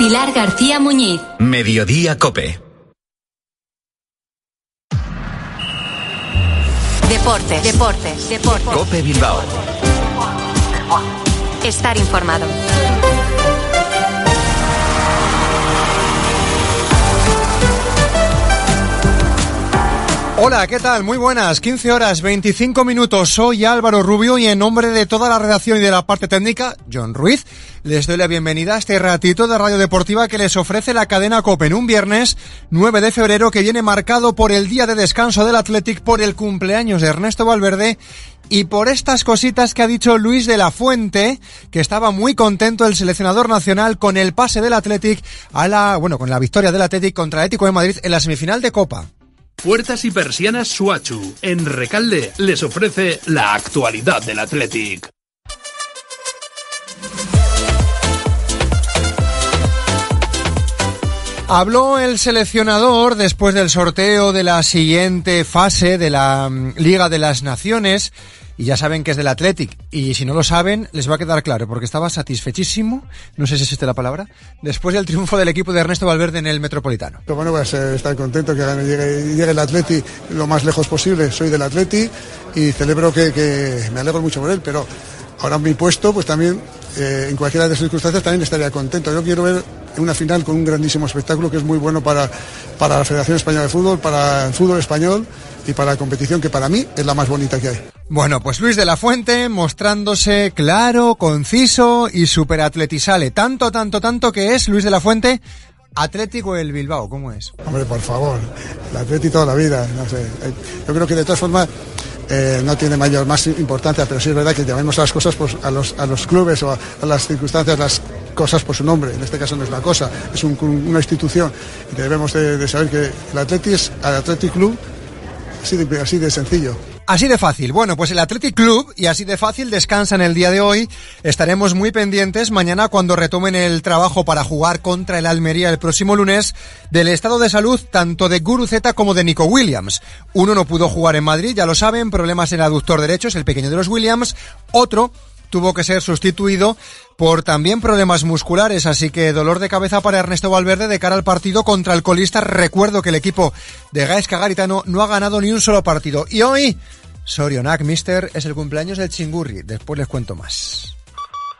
Pilar García Muñiz. Mediodía Cope. Deportes, deportes, deportes. Cope Bilbao. Estar informado. Hola, ¿qué tal? Muy buenas. 15 horas 25 minutos. Soy Álvaro Rubio y en nombre de toda la redacción y de la parte técnica, John Ruiz, les doy la bienvenida a este ratito de Radio Deportiva que les ofrece la cadena COPE en un viernes 9 de febrero que viene marcado por el día de descanso del Athletic, por el cumpleaños de Ernesto Valverde y por estas cositas que ha dicho Luis de la Fuente, que estaba muy contento el seleccionador nacional con el pase del Athletic a la, bueno, con la victoria del Athletic contra el Atlético de Madrid en la semifinal de Copa. Puertas y persianas Suachu, en Recalde, les ofrece la actualidad del Athletic. Habló el seleccionador después del sorteo de la siguiente fase de la mm, Liga de las Naciones y ya saben que es del Athletic. Y si no lo saben, les va a quedar claro, porque estaba satisfechísimo, no sé si existe la palabra, después del triunfo del equipo de Ernesto Valverde en el Metropolitano. Pero bueno, pues estar contento que llegue, el Atleti lo más lejos posible. Soy del Atleti y celebro que, que me alegro mucho por él, pero ahora mi puesto, pues también, eh, en cualquiera de las circunstancias, también estaría contento. Yo quiero ver una final con un grandísimo espectáculo que es muy bueno para, para la Federación Española de Fútbol, para el fútbol español y para la competición que para mí es la más bonita que hay. Bueno, pues Luis de la Fuente mostrándose claro, conciso y súper atletisale. Tanto, tanto, tanto que es Luis de la Fuente Atlético el Bilbao, ¿cómo es? Hombre, por favor, el Atleti toda la vida, no sé. Eh, Yo creo que de todas formas eh, no tiene mayor más importancia, pero sí es verdad que llamemos a las cosas pues, a, los, a los clubes o a, las circunstancias las cosas por su nombre. En este caso no es la cosa, es un- una institución y debemos de, saber que el Atleti es el Athletic Club así de, sencillo. Así de fácil. Bueno, pues el Athletic Club y así de fácil descansa en el día de hoy. Estaremos muy pendientes mañana cuando retomen el trabajo para jugar contra el Almería el próximo lunes del estado de salud tanto de Guruceta como de Nico Williams. Uno no pudo jugar en Madrid, ya lo saben, problemas en el aductor derecho, es el pequeño de los Williams. Otro tuvo que ser sustituido por también problemas musculares, así que dolor de cabeza para Ernesto Valverde de cara al partido contra el colista. Recuerdo que el equipo de Gaisca Garitano no ha ganado ni un solo partido. Y hoy, Sorionak, mister, es el cumpleaños del Chingurri. Después les cuento más.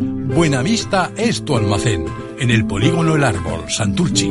Buenavista es tu almacén. En el polígono El Árbol, Santurchi.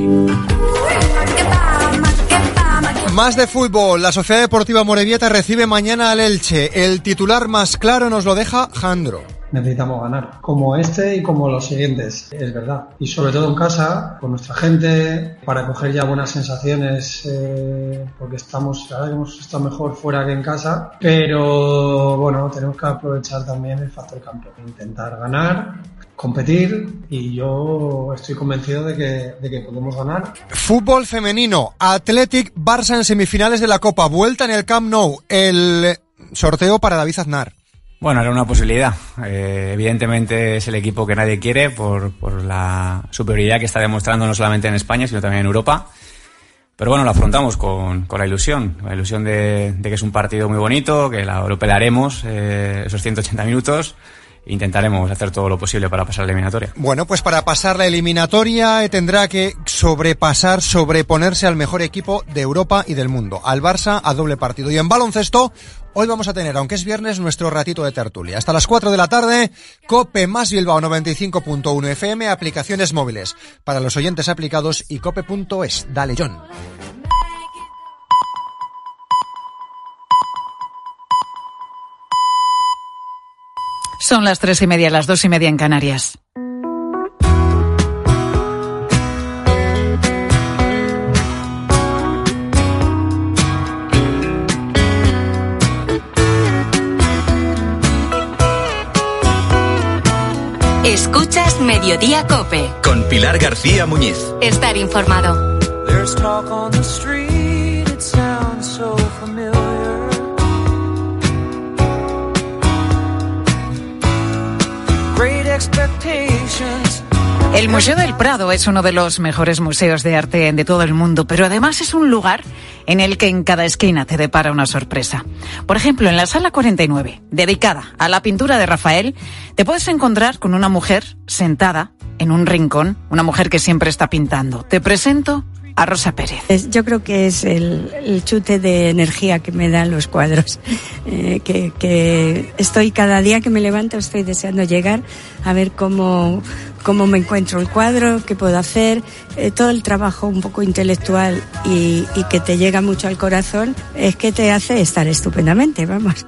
Más de fútbol. La Sociedad Deportiva Morevieta recibe mañana al Elche. El titular más claro nos lo deja Jandro. Necesitamos ganar, como este y como los siguientes, es verdad. Y sobre todo en casa, con nuestra gente, para coger ya buenas sensaciones, eh, porque estamos, la verdad que hemos estado mejor fuera que en casa, pero bueno, tenemos que aprovechar también el factor campo, intentar ganar, competir y yo estoy convencido de que, de que podemos ganar. Fútbol femenino. Athletic Barça en semifinales de la Copa. Vuelta en el Camp Nou. El sorteo para David Aznar. Bueno, era una posibilidad. Eh, evidentemente es el equipo que nadie quiere por, por la superioridad que está demostrando no solamente en España, sino también en Europa. Pero bueno, lo afrontamos con, con la ilusión, la ilusión de, de que es un partido muy bonito, que la- lo pelearemos eh, esos 180 minutos intentaremos hacer todo lo posible para pasar la eliminatoria. Bueno, pues para pasar la eliminatoria eh, tendrá que sobrepasar, sobreponerse al mejor equipo de Europa y del mundo, al Barça a doble partido. Y en baloncesto, Hoy vamos a tener, aunque es viernes, nuestro ratito de tertulia. Hasta las 4 de la tarde, Cope más Bilbao 95.1 FM, aplicaciones móviles para los oyentes aplicados y cope.es. Dale, John. Son las tres y media, las dos y media en Canarias. Mediodía Cope. Con Pilar García Muñiz. Estar informado. There's talk on the street, it sounds so familiar. Great expectations. El Museo del Prado es uno de los mejores museos de arte de todo el mundo, pero además es un lugar en el que en cada esquina te depara una sorpresa. Por ejemplo, en la sala 49, dedicada a la pintura de Rafael, te puedes encontrar con una mujer sentada en un rincón, una mujer que siempre está pintando. Te presento a Rosa Pérez. Yo creo que es el, el chute de energía que me dan los cuadros. Eh, que, que estoy cada día que me levanto, estoy deseando llegar a ver cómo, cómo me encuentro el cuadro, qué puedo hacer. Eh, todo el trabajo un poco intelectual y, y que te llega mucho al corazón es que te hace estar estupendamente, vamos.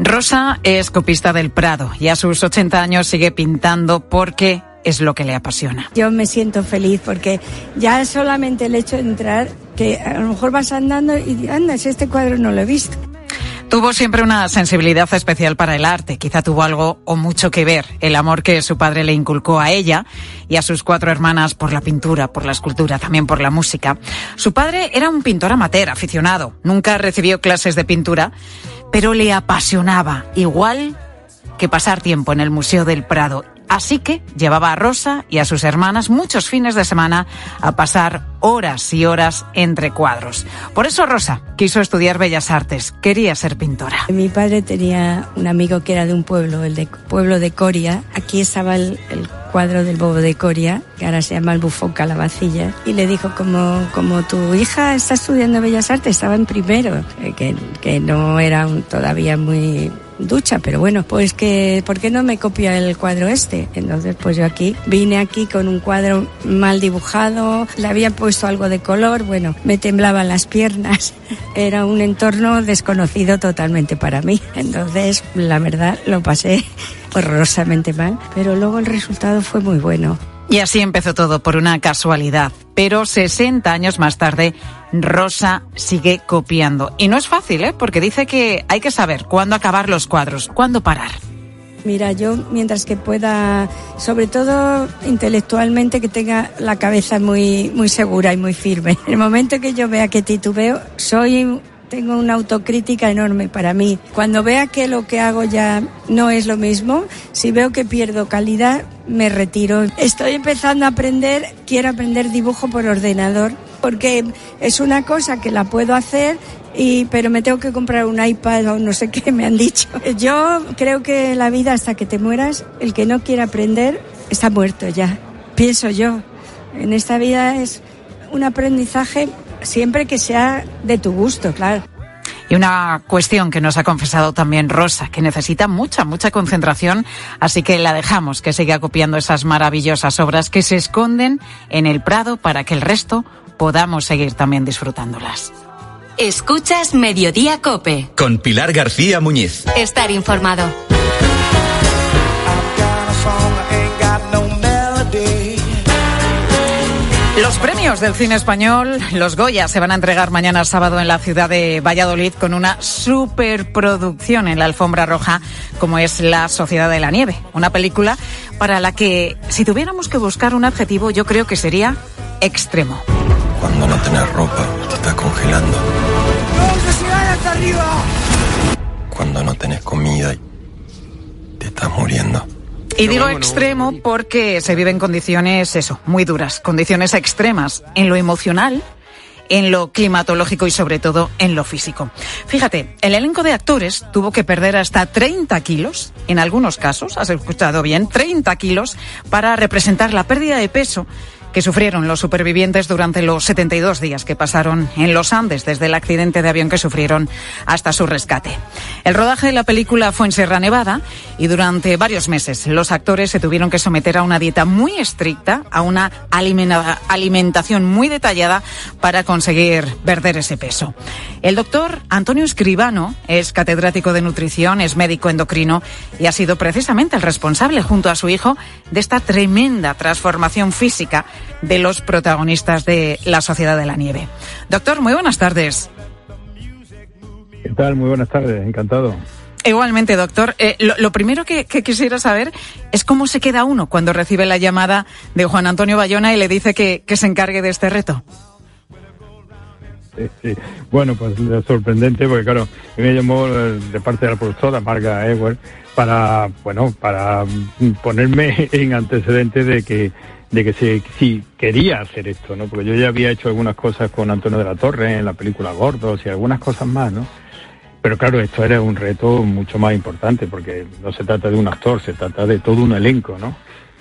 Rosa es copista del Prado y a sus 80 años sigue pintando porque es lo que le apasiona. Yo me siento feliz porque ya solamente el hecho de entrar, que a lo mejor vas andando y anda, si este cuadro no lo he visto. Tuvo siempre una sensibilidad especial para el arte. Quizá tuvo algo o mucho que ver el amor que su padre le inculcó a ella y a sus cuatro hermanas por la pintura, por la escultura, también por la música. Su padre era un pintor amateur, aficionado. Nunca recibió clases de pintura, pero le apasionaba, igual que pasar tiempo en el Museo del Prado. Así que llevaba a Rosa y a sus hermanas muchos fines de semana a pasar horas y horas entre cuadros. Por eso Rosa quiso estudiar Bellas Artes, quería ser pintora. Mi padre tenía un amigo que era de un pueblo, el de pueblo de Coria. Aquí estaba el, cuadro del bobo de Coria, que ahora se llama el bufón calabacilla, y le dijo como, como tu hija está estudiando Bellas Artes, estaba en primero, eh, que, que no era todavía muy ducha, pero bueno, pues que, ¿por qué no me copia el cuadro este? Entonces, pues yo aquí, vine aquí con un cuadro mal dibujado, le había puesto algo de color, bueno, me temblaban las piernas, era un entorno desconocido totalmente para mí. Entonces, la verdad, lo pasé horrorosamente mal, pero luego el resultado fue muy bueno. Y así empezó todo por una casualidad. Pero 60 años más tarde, Rosa sigue copiando. Y no es fácil, ¿eh? Porque dice que hay que saber cuándo acabar los cuadros, cuándo parar. Mira, yo mientras que pueda, sobre todo intelectualmente, que tenga la cabeza muy, muy segura y muy firme. El momento que yo vea que titubeo, soy, tengo una autocrítica enorme para mí. Cuando vea que lo que hago ya no es lo mismo, si veo que pierdo calidad, me retiro. Estoy empezando a aprender, quiero aprender dibujo por ordenador, porque es una cosa que la puedo hacer y pero me tengo que comprar un iPad o no sé qué me han dicho. Yo creo que la vida hasta que te mueras, el que no quiere aprender está muerto ya. Pienso yo. En esta vida es un aprendizaje siempre que sea de tu gusto, claro. Y una cuestión que nos ha confesado también Rosa, que necesita mucha, mucha concentración, así que la dejamos que siga copiando esas maravillosas obras que se esconden en el Prado para que el resto podamos seguir también disfrutándolas. Escuchas Mediodía Cope. Con Pilar García Muñiz. Estar informado. Los premios del cine español, los Goya, se van a entregar mañana sábado en la ciudad de Valladolid con una superproducción en la alfombra roja como es La Sociedad de la Nieve, una película para la que si tuviéramos que buscar un adjetivo yo creo que sería extremo. Cuando no tenés ropa, te estás congelando. hasta arriba! Cuando no tenés comida, te estás muriendo. Y digo extremo porque se viven condiciones, eso, muy duras, condiciones extremas en lo emocional, en lo climatológico y sobre todo en lo físico. Fíjate, el elenco de actores tuvo que perder hasta 30 kilos, en algunos casos, has escuchado bien, 30 kilos, para representar la pérdida de peso que sufrieron los supervivientes durante los 72 días que pasaron en los Andes, desde el accidente de avión que sufrieron hasta su rescate. El rodaje de la película fue en Sierra Nevada y durante varios meses los actores se tuvieron que someter a una dieta muy estricta, a una alimentación muy detallada para conseguir perder ese peso. El doctor Antonio Escribano es catedrático de nutrición, es médico endocrino y ha sido precisamente el responsable, junto a su hijo, de esta tremenda transformación física de los protagonistas de La Sociedad de la Nieve. Doctor, muy buenas tardes. ¿Qué tal? Muy buenas tardes, encantado. Igualmente, doctor. Eh, lo, primero que, quisiera saber es cómo se queda uno cuando recibe la llamada de Juan Antonio Bayona y le dice que, se encargue de este reto. Bueno, pues es sorprendente porque, claro, me llamó eh, de parte de la productora, Marga Ewer, para, bueno, para ponerme en antecedentes de que de que se, si quería hacer esto, ¿no? Porque yo ya había hecho algunas cosas con Antonio de la Torre en la película Gordos y algunas cosas más, ¿no? Pero claro, esto era un reto mucho más importante porque no se trata de un actor, se trata de todo un elenco, ¿no?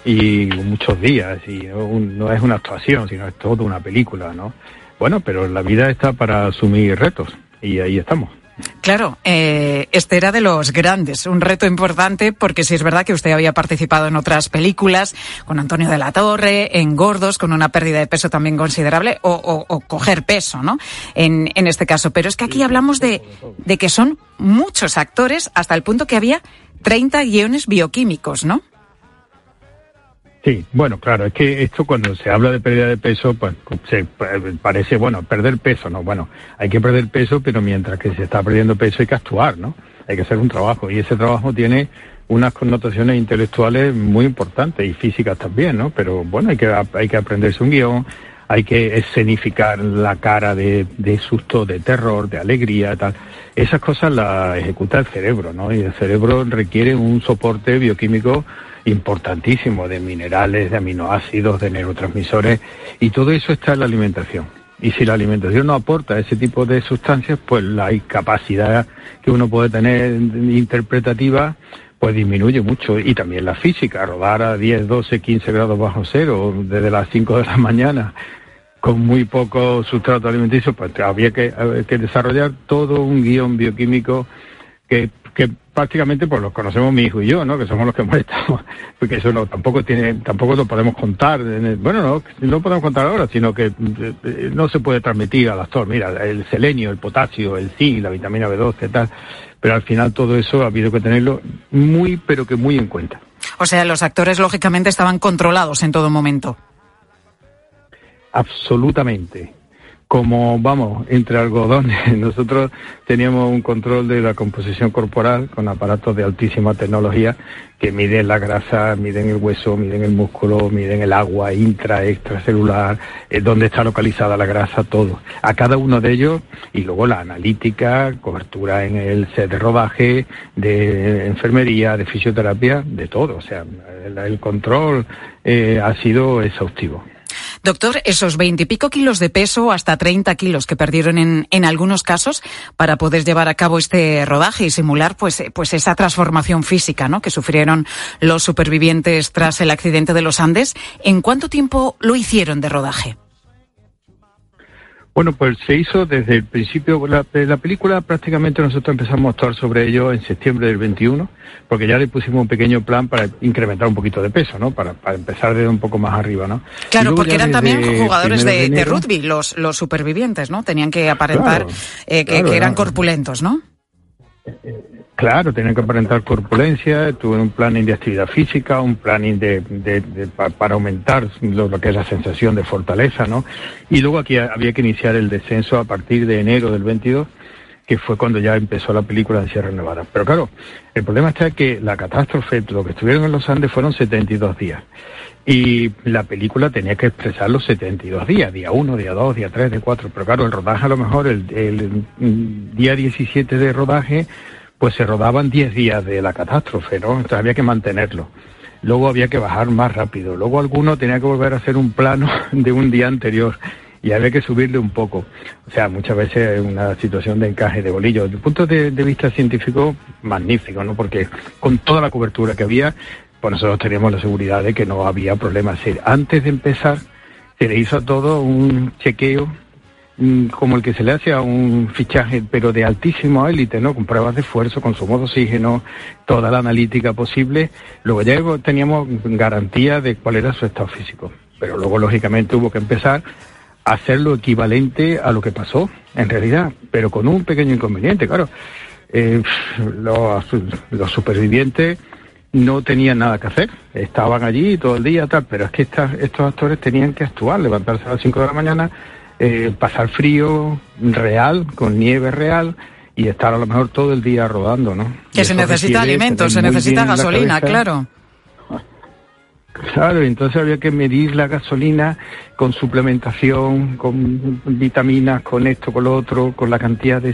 Y muchos días, y no, es una actuación, sino es toda una película, ¿no? Bueno, pero la vida está para asumir retos y ahí estamos. Claro, eh, este era de los grandes, un reto importante porque si es verdad que usted había participado en otras películas, con Antonio de la Torre, en Gordos, con una pérdida de peso también considerable, o, coger peso, ¿no? En, en, este caso. Pero es que aquí hablamos de, de que son muchos actores hasta el punto que había 30 guiones bioquímicos, ¿no? Sí, bueno, claro, es que esto cuando se habla de pérdida de peso, pues se parece, bueno, perder peso, ¿no? Bueno, hay que perder peso, pero mientras que se está perdiendo peso hay que actuar, ¿no? Hay que hacer un trabajo y ese trabajo tiene unas connotaciones intelectuales muy importantes y físicas también, ¿no? Pero bueno, hay que, hay que aprenderse un guion, hay que escenificar la cara de, de susto, de terror, de alegría, tal. Esas cosas las ejecuta el cerebro, ¿no? Y el cerebro requiere un soporte bioquímico importantísimo de minerales, de aminoácidos, de neurotransmisores, y todo eso está en la alimentación. Y si la alimentación no aporta ese tipo de sustancias, pues la incapacidad que uno puede tener interpretativa, pues disminuye mucho. Y también la física, rodar a 10, 12, 15 grados bajo cero desde las 5 de la mañana con muy poco sustrato alimenticio, pues había que, que desarrollar todo un guion bioquímico que prácticamente pues los conocemos mi hijo y yo, ¿no? Que somos los que molestamos, porque eso no tampoco tiene, tampoco lo podemos contar, bueno, no, no podemos contar ahora, sino que eh, no se puede transmitir al actor, mira, el selenio, el potasio, el zinc, la vitamina B12, tal, pero al final todo eso ha habido que tenerlo muy, pero que muy en cuenta. O sea, los actores lógicamente estaban controlados en todo momento. Absolutamente como vamos, entre algodones. Nosotros teníamos un control de la composición corporal con aparatos de altísima tecnología que miden la grasa, miden el hueso, miden el músculo, miden el agua intra, extracelular, eh, dónde está localizada la grasa, todo. A cada uno de ellos y luego la analítica, cobertura en el set de rodaje, de enfermería, de fisioterapia, de todo. O sea, el, control eh, ha sido exhaustivo. Doctor, esos veintipico kilos de peso, hasta 30 kilos que perdieron en, en, algunos casos para poder llevar a cabo este rodaje y simular pues, pues esa transformación física ¿no? que sufrieron los supervivientes tras el accidente de los Andes, ¿en cuánto tiempo lo hicieron de rodaje? Bueno, pues se hizo desde el principio, la, la película prácticamente nosotros empezamos a actuar sobre ello en septiembre del 21, porque ya le pusimos un pequeño plan para incrementar un poquito de peso, ¿no? Para, para empezar desde un poco más arriba, ¿no? Claro, porque eran también jugadores de, de, rugby, los, los supervivientes, ¿no? Tenían que aparentar eh, que, que, eran corpulentos, ¿no? Claro, tenían que aparentar corpulencia, tuve un planning de actividad física, un planning de, de, de para aumentar lo, que es la sensación de fortaleza, ¿no? Y luego aquí había que iniciar el descenso a partir de enero del 22, que fue cuando ya empezó la película de Sierra Nevada. Pero claro, el problema está que la catástrofe, lo que estuvieron en los Andes fueron 72 días. Y la película tenía que expresar los 72 días, día 1, día 2, día 3, día 4. Pero claro, el rodaje a lo mejor, el, el, el día 17 de rodaje, pues se rodaban 10 días de la catástrofe, ¿no? Entonces había que mantenerlo. Luego había que bajar más rápido. Luego alguno tenía que volver a hacer un plano de un día anterior y había que subirle un poco. O sea, muchas veces es una situación de encaje de bolillo. Desde el punto de, vista científico, magnífico, ¿no? Porque con toda la cobertura que había, pues nosotros teníamos la seguridad de que no había problema. Es decir, antes de empezar, se le hizo a todo un chequeo como el que se le hace a un fichaje, pero de altísimo élite, ¿no? Con pruebas de esfuerzo, consumo de oxígeno, toda la analítica posible. Luego ya teníamos garantía de cuál era su estado físico. Pero luego, lógicamente, hubo que empezar a hacer lo equivalente a lo que pasó, en realidad, pero con un pequeño inconveniente, claro. Eh, los, los supervivientes no tenían nada que hacer, estaban allí todo el día, tal, pero es que estas, estos actores tenían que actuar, levantarse a las 5 de la mañana, eh, pasar frío real, con nieve real y estar a lo mejor todo el día rodando, ¿no? Que se necesita alimentos, se necesita gasolina, claro. Claro, entonces había que medir la gasolina con suplementación, con vitaminas, con esto, con lo otro, con la cantidad de,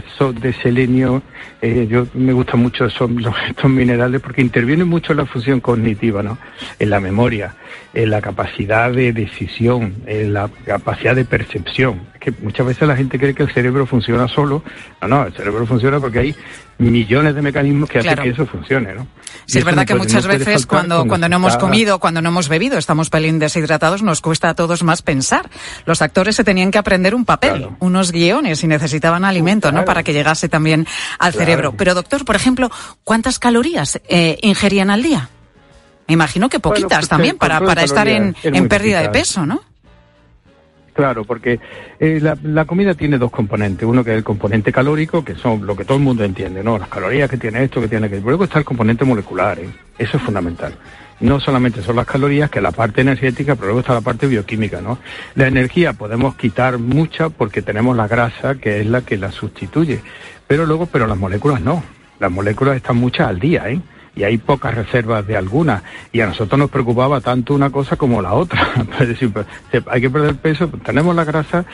selenio. Eh, yo me gustan mucho los- estos minerales porque intervienen mucho en la función cognitiva, ¿no? En la memoria, en la capacidad de decisión, en la capacidad de percepción. Es que muchas veces la gente cree que el cerebro funciona solo. No, no, el cerebro funciona porque hay millones de mecanismos que Claro. hacen que eso funcione, ¿no? Sí, Y es verdad que muchas veces cuando, cuando no hemos comido, cuando no hemos bebido, estamos pelín deshidratados, nos cuesta a todos más pensar. Los actores se tenían que aprender un papel, unos guiones y necesitaban alimento, ¿no? Para que llegase también al Claro. cerebro. Pero doctor, por ejemplo, ¿cuántas calorías eh, ingerían al día? Me imagino que Bueno, poquitas pues, también para, para estar en, es en pérdida de peso, ¿no? Claro, porque eh, la, la comida tiene dos componentes. Uno que es el componente calórico, que son lo que todo el mundo entiende, ¿no? Las calorías que tiene esto, que tiene aquello. Luego está el componente molecular, ¿eh? Eso es fundamental. No solamente son las calorías, que la parte energética, pero luego está la parte bioquímica, ¿no? La energía podemos quitar mucha porque tenemos la grasa, que es la que la sustituye. Pero luego, pero las moléculas no. Las moléculas están muchas al día, ¿eh? y hay pocas reservas de algunas. Y a nosotros nos preocupaba tanto una cosa como la otra. Es decir, pues, hay que perder peso, pues, tenemos la grasa,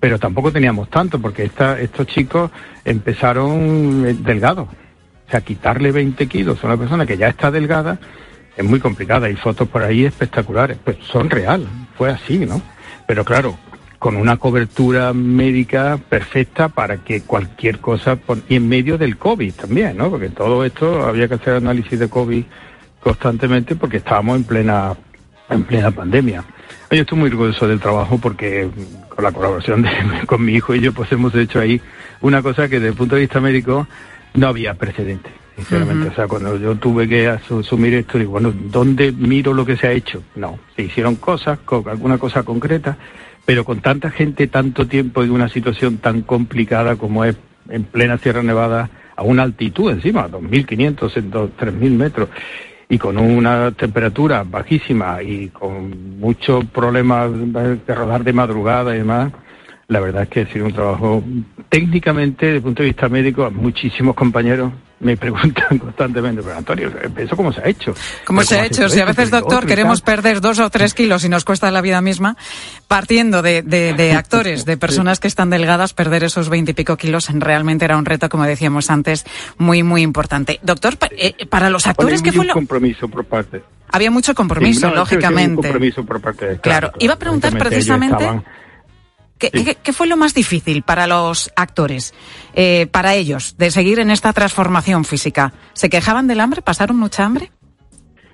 pero tampoco teníamos tanto, porque esta, estos chicos empezaron eh, delgados. O sea, quitarle 20 kilos a una persona que ya está delgada es muy complicada. Hay fotos por ahí espectaculares. Pues son real, fue así, ¿no? Pero claro, con una cobertura médica perfecta para que cualquier cosa, y en medio del COVID también, ¿no? Porque todo esto había que hacer análisis de COVID constantemente porque estábamos en plena, en plena pandemia. Yo estoy muy orgulloso del trabajo porque con la colaboración de, con mi hijo y yo pues hemos hecho ahí una cosa que desde el punto de vista médico no había precedente, sinceramente. O sea, cuando yo tuve que asu- asumir esto, digo, bueno, ¿dónde miro lo que se ha hecho? No, se hicieron cosas, con alguna cosa concreta, pero con tanta gente, tanto tiempo en una situación tan complicada como es en plena Sierra Nevada, a una altitud encima, 2.500, en dos- 3.000 metros, y con una temperatura bajísima y con muchos problemas de rodar de madrugada y demás, la verdad es que ha sido un trabajo técnicamente, desde el punto de vista médico, muchísimos compañeros me preguntan constantemente, pero Antonio, ¿eso cómo se ha hecho? ¿Cómo se ha ¿cómo hecho? hecho Si a veces, doctor, queremos perder dos o tres kilos y nos cuesta la vida misma, partiendo de, de- de actores, de personas que están delgadas, perder esos veintipico kilos realmente era un reto, como decíamos antes, muy, muy importante. Doctor, pa- eh, para los actores, ¿qué fue lo...? compromiso por parte. Había mucho compromiso, Sí, no, un lógicamente. compromiso por parte de Claro, iba a preguntar precisamente ¿Qué, qué- qué fue lo más difícil para los actores, eh, para ellos, de seguir en esta transformación física? ¿Se quejaban del hambre? ¿Pasaron mucha hambre?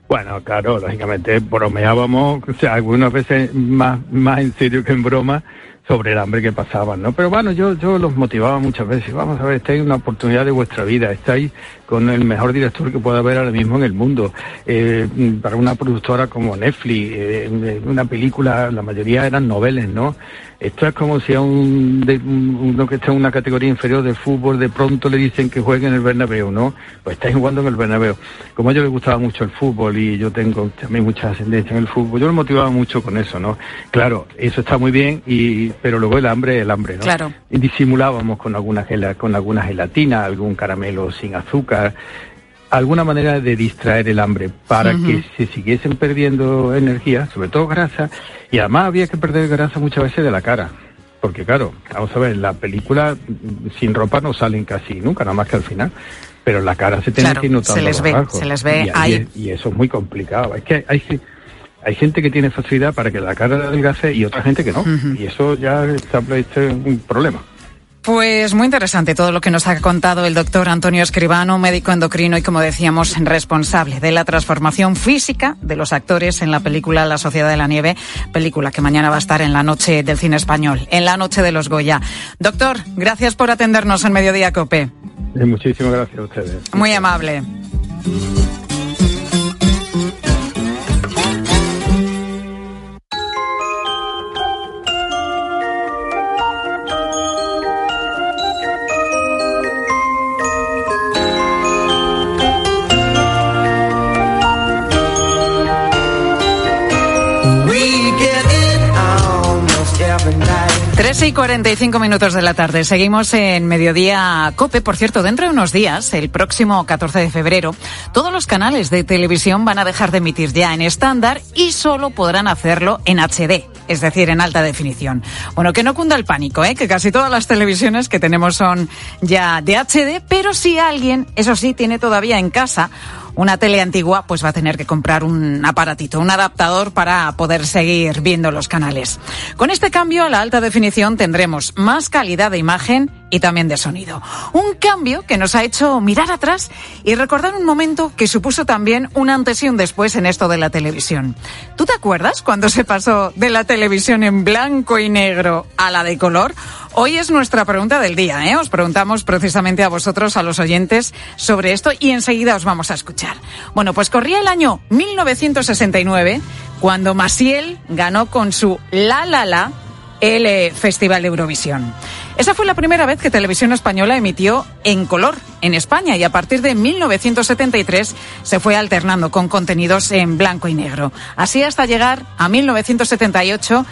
Bueno, claro, lógicamente bromeábamos, o sea, algunas veces más, más en serio que en broma, sobre el hambre que pasaban, ¿no? Pero bueno, yo, yo los motivaba muchas veces, vamos a ver, estáis en una oportunidad de vuestra vida, estáis con el mejor director que pueda haber ahora mismo en el mundo. Eh, para una productora como Netflix, eh, una película, la mayoría eran noveles, ¿no? Esto es como si a un, de- un- uno que está en una categoría inferior de fútbol de pronto le dicen que juegue en el Bernabéu, ¿no? Pues estáis jugando en el Bernabéu. Como a ellos les gustaba mucho el fútbol y yo tengo también mucha ascendencia en el fútbol, yo los motivaba mucho con eso, ¿no? Claro, eso está muy bien, y pero luego el hambre, el hambre, ¿no? Claro. Y disimulábamos con alguna, con alguna gelatina, algún caramelo sin azúcar, alguna manera de distraer el hambre para Ujú. que se siguiesen perdiendo energía, sobre todo grasa, y además había que perder grasa muchas veces de la cara. Porque claro, vamos a ver, la película mm, sin ropa no salen casi nunca, nada más que al final. Pero la cara se tiene Claro, que ir notando se les ve, rasgos. se les ve y, ahí. es- y eso es muy complicado. Es que hay, hay gente que tiene facilidad para que la cara la adelgace y otra gente que no. Ujú. Y eso ya está es un problema. Pues muy interesante todo lo que nos ha contado el doctor Antonio Escribano, médico endocrino y, como decíamos, responsable de la transformación física de los actores en la película La Sociedad de la Nieve, película que mañana va a estar en la noche del cine español, en la noche de los Goya. Doctor, gracias por atendernos en Mediodía Cope. Eh, muchísimas gracias a ustedes. Muy amable. 3 y 45 minutos de la tarde. Seguimos en Mediodía Cope. Por cierto, dentro de unos días, el próximo 14 de febrero, todos los canales de televisión van a dejar de emitir ya en estándar y solo podrán hacerlo en HD, es decir, en alta definición. Bueno, que no cunda el pánico, ¿eh? que casi todas las televisiones que tenemos son ya de HD, pero si alguien, eso sí, tiene todavía en casa una tele antigua, pues va a tener que comprar un aparatito, un adaptador para poder seguir viendo los canales. Con este cambio a la alta definición tendremos más calidad de imagen y también de sonido. Un cambio que nos ha hecho mirar atrás y recordar un momento que supuso también un antes y un después en esto de la televisión. ¿Tú te acuerdas cuando se pasó de la televisión en blanco y negro a la de color? Hoy es nuestra pregunta del día, ¿eh? Os preguntamos precisamente a vosotros, a los oyentes, sobre esto y enseguida os vamos a escuchar. Bueno, pues corría el año 1969 cuando Masiel ganó con su La La La el Festival de Eurovisión. Esa fue la primera vez que Televisión Española emitió en color en España y a partir de 1973 se fue alternando con contenidos en blanco y negro. Así hasta llegar a 1978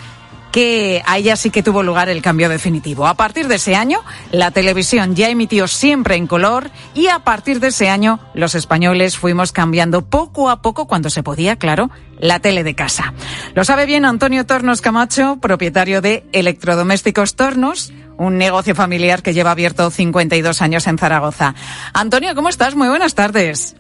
que ahí ya sí que tuvo lugar el cambio definitivo. A partir de ese año, la televisión ya emitió siempre en color y a partir de ese año los españoles fuimos cambiando poco a poco cuando se podía, claro, la tele de casa. Lo sabe bien Antonio Tornos Camacho, propietario de Electrodomésticos Tornos, un negocio familiar que lleva abierto 52 años en Zaragoza. Antonio, ¿cómo estás? Muy buenas tardes.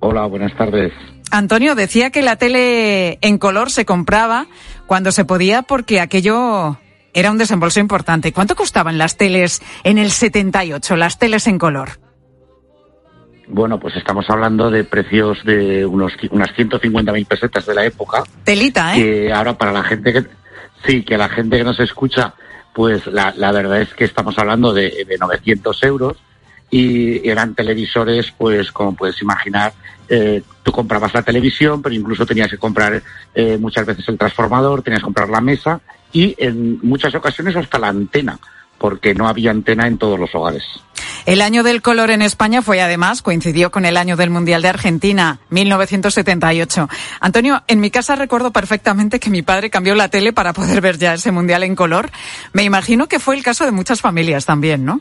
Hola, buenas tardes. Antonio decía que la tele en color se compraba cuando se podía porque aquello era un desembolso importante. ¿Cuánto costaban las teles en el 78, las teles en color? Bueno, pues estamos hablando de precios de unos unas 150.000 pesetas de la época. Telita, ¿eh? Que ahora para la gente que sí, que la gente que nos escucha, pues la, la verdad es que estamos hablando de, de 900 euros y eran televisores, pues como puedes imaginar, eh, tú comprabas la televisión, pero incluso tenías que comprar eh, muchas veces el transformador, tenías que comprar la mesa y en muchas ocasiones hasta la antena, porque no había antena en todos los hogares. El año del color en España fue además, coincidió con el año del Mundial de Argentina, 1978. Antonio, en mi casa recuerdo perfectamente que mi padre cambió la tele para poder ver ya ese Mundial en color. Me imagino que fue el caso de muchas familias también, ¿no?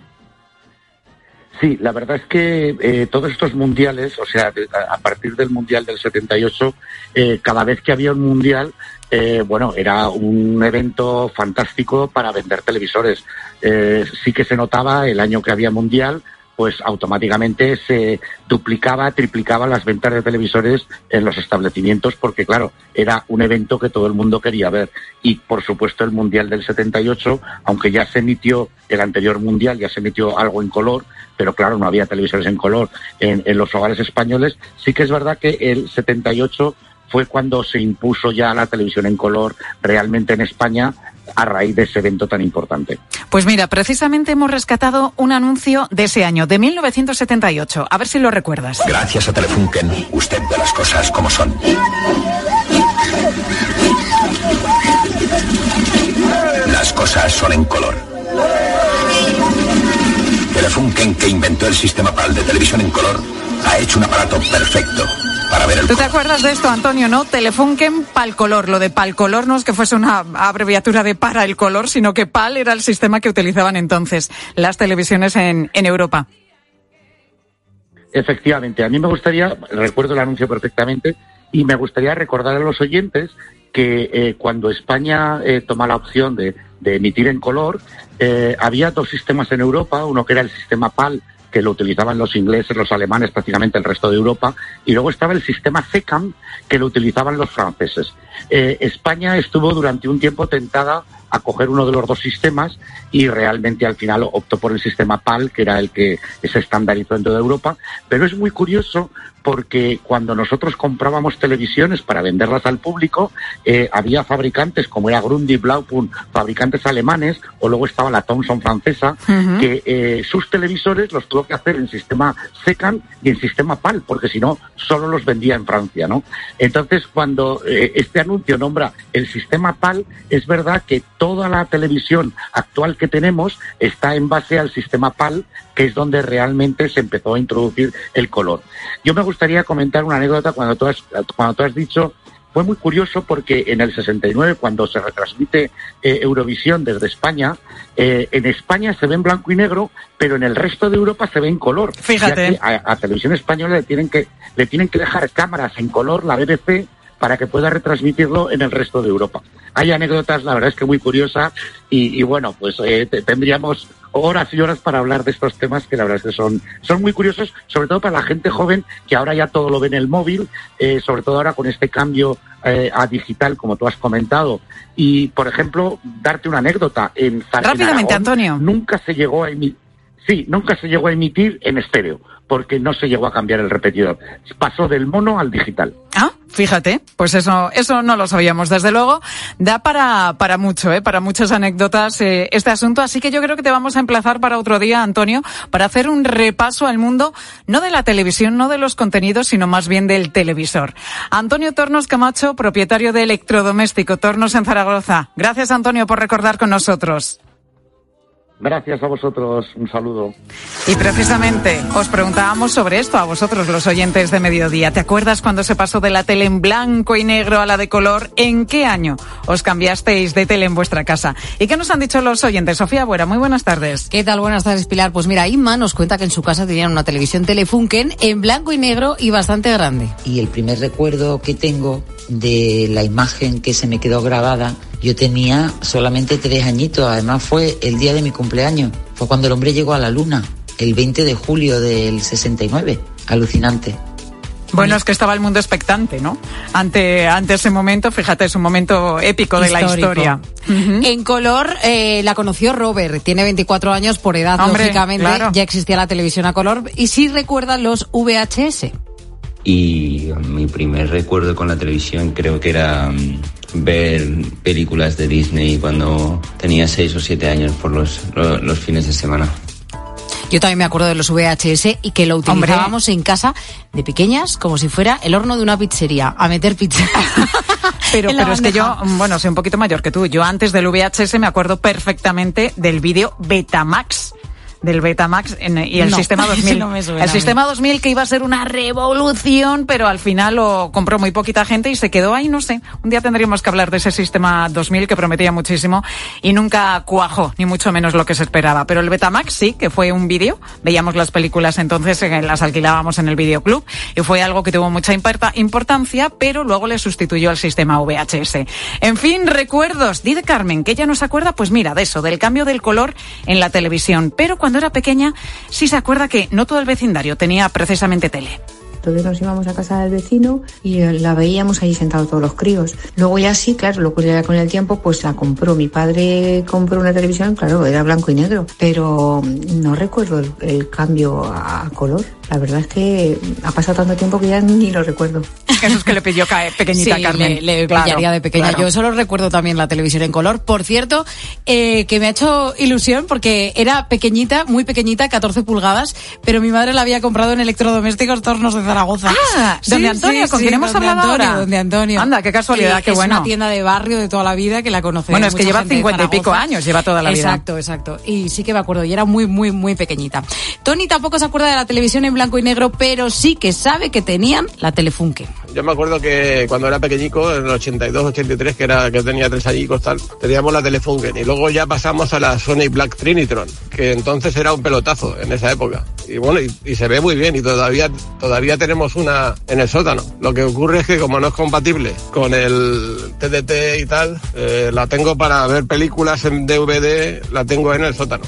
Sí, la verdad es que eh, todos estos mundiales, o sea, a partir del mundial del 78, eh, cada vez que había un mundial, eh, bueno, era un evento fantástico para vender televisores. Eh, sí que se notaba el año que había mundial, pues automáticamente se duplicaba, triplicaba las ventas de televisores en los establecimientos porque, claro, era un evento que todo el mundo quería ver. Y, por supuesto, el Mundial del 78, aunque ya se emitió el anterior Mundial, ya se emitió algo en color, pero claro, no había televisores en color en, en los hogares españoles, sí que es verdad que el 78 fue cuando se impuso ya la televisión en color realmente en España a raíz de ese evento tan importante. Pues mira, precisamente hemos rescatado un anuncio de ese año, de 1978. A ver si lo recuerdas. Gracias a Telefunken, usted ve las cosas como son. Las cosas son en color. Telefunken, que inventó el sistema PAL de televisión en color, ha hecho un aparato perfecto para ver el ¿Tú te acuerdas de esto, Antonio, no? Telefunken pal color. Lo de pal color no es que fuese una abreviatura de para el color, sino que pal era el sistema que utilizaban entonces las televisiones en, en Europa. Efectivamente, a mí me gustaría, recuerdo el anuncio perfectamente, y me gustaría recordar a los oyentes que eh, cuando España eh, toma la opción de, de emitir en color, eh, había dos sistemas en Europa, uno que era el sistema PAL, que lo utilizaban los ingleses, los alemanes, prácticamente el resto de Europa, y luego estaba el sistema CECAM, que lo utilizaban los franceses. Eh, España estuvo durante un tiempo tentada a coger uno de los dos sistemas y realmente al final optó por el sistema PAL, que era el que se estandarizó en toda Europa. Pero es muy curioso porque cuando nosotros comprábamos televisiones para venderlas al público, eh, había fabricantes como era Grundy, Blaupunkt, fabricantes alemanes, o luego estaba la Thomson francesa, que eh, sus televisores los tuvo que hacer en sistema SECAN y en sistema PAL, porque si no, solo los vendía en Francia, ¿no? Entonces, cuando eh, este anuncio nombra el sistema PAL, es verdad que toda la televisión actual que tenemos está en base al sistema PAL, que es donde realmente se empezó a introducir el color. Yo me gustaría comentar una anécdota cuando tú has, cuando tú has dicho fue muy curioso porque en el 69, cuando se retransmite eh, Eurovisión desde España, eh, en España se ve en blanco y negro, pero en el resto de Europa se ve en color. Fíjate. A Televisión Española le tienen, que, le tienen que dejar cámaras en color, la BBC, para que pueda retransmitirlo en el resto de Europa. Hay anécdotas, la verdad es que muy curiosas, y, y bueno, pues eh, te- tendríamos horas y horas para hablar de estos temas que la verdad es que son, son muy curiosos, sobre todo para la gente joven que ahora ya todo lo ve en el móvil, eh, sobre todo ahora con este cambio eh, a digital, como tú has comentado. Y, por ejemplo, darte una anécdota. En, Rápidamente, Aragón Antonio. Nunca se llegó a emitir. Sí, nunca se llegó a emitir en estéreo, porque no se llegó a cambiar el repetidor. Pasó del mono al digital. Ah, fíjate, pues eso, eso no lo sabíamos. Desde luego, da para, para mucho, ¿eh? para muchas anécdotas eh, este asunto. Así que yo creo que te vamos a emplazar para otro día, Antonio, para hacer un repaso al mundo, no de la televisión, no de los contenidos, sino más bien del televisor. Antonio Tornos Camacho, propietario de Electrodoméstico Tornos en Zaragoza. Gracias, Antonio, por recordar con nosotros. Gracias a vosotros, un saludo. Y precisamente os preguntábamos sobre esto a vosotros, los oyentes de mediodía. ¿Te acuerdas cuando se pasó de la tele en blanco y negro a la de color? ¿En qué año os cambiasteis de tele en vuestra casa? ¿Y qué nos han dicho los oyentes? Sofía Buera, muy buenas tardes. ¿Qué tal? Buenas tardes, Pilar. Pues mira, Inma nos cuenta que en su casa tenían una televisión Telefunken en blanco y negro y bastante grande. Y el primer recuerdo que tengo de la imagen que se me quedó grabada, yo tenía solamente tres añitos, además fue el día de mi cumpleaños, fue cuando el hombre llegó a la luna, el 20 de julio del 69, alucinante. Bueno, es que estaba el mundo expectante, ¿no? Ante, ante ese momento, fíjate, es un momento épico de la historia. En color eh, la conoció Robert, tiene 24 años por edad, Hombre, lógicamente, claro. ya existía la televisión a color y sí recuerda los VHS. Y mi primer recuerdo con la televisión creo que era mm, ver películas de Disney cuando tenía seis o siete años por los, lo- los fines de semana. Yo también me acuerdo de los VHS y que lo Hombre. utilizábamos en casa de pequeñas como si fuera el horno de una pizzería, a meter pizza. Pero, pero es que yo, bueno, soy un poquito mayor que tú. Yo antes del VHS me acuerdo perfectamente del vídeo Betamax. Del Betamax en- y el No, sistema ese 2000. no me el sistema 2000 que iba a ser una revolución, pero al final lo compró muy poquita gente y se quedó ahí, no sé. Un día tendríamos que hablar de ese sistema 2000 que prometía muchísimo y nunca cuajó, ni mucho menos lo que se esperaba. Pero el Betamax sí, que fue un vídeo. Veíamos las películas entonces, eh, las alquilábamos en el videoclub y fue algo que tuvo mucha importa- importancia, pero luego le sustituyó al sistema VHS. En fin, recuerdos. Dice Carmen que ella no se acuerda, pues mira, de eso, del cambio del color en la televisión. Pero cuando era pequeña, sí se acuerda que no todo el vecindario tenía precisamente tele. Entonces nos íbamos a casa del vecino y eh, la veíamos ahí sentados todos los críos. Luego ya sí, claro, luego ya con el tiempo pues la compró. Mi padre compró una televisión, claro, era blanco y negro, pero mm, no recuerdo el, el cambio a, color. La verdad es que ha pasado tanto tiempo que ya ni lo recuerdo. Eso es que le pidió caer pequeñita Sí, Carmen. le, le Claro, pillaría de pequeña. claro. Yo solo recuerdo también la televisión en color. Por cierto, eh, que me ha hecho ilusión porque era pequeñita, muy pequeñita, 14 pulgadas, pero mi madre la había comprado en electrodomésticos Tornos de Zaragoza. Ah, donde Antonio, con quien hemos hablado Antonio, ahora. Donde Antonio. Anda, qué casualidad, Sí, qué es bueno. una tienda de barrio de toda la vida que la conoce. Bueno, es que lleva 50 y pico años, lleva toda la vida. Exacto, exacto. Y sí que me acuerdo, y era muy, muy, muy pequeñita. Tony tampoco se acuerda de la televisión en blanco y negro, pero sí que sabe que tenían la Telefunken. Yo me acuerdo que cuando era pequeñico, en el 82, 83, que era que tenía tres añicos tal, teníamos la Telefunken y luego ya pasamos a la Sony Black Trinitron, que entonces era un pelotazo en esa época. Y bueno, y, y se ve muy bien y todavía todavía tenemos una en el sótano. Lo que ocurre es que como no es compatible con el TDT y tal, eh, la tengo para ver películas en DVD, la tengo en el sótano.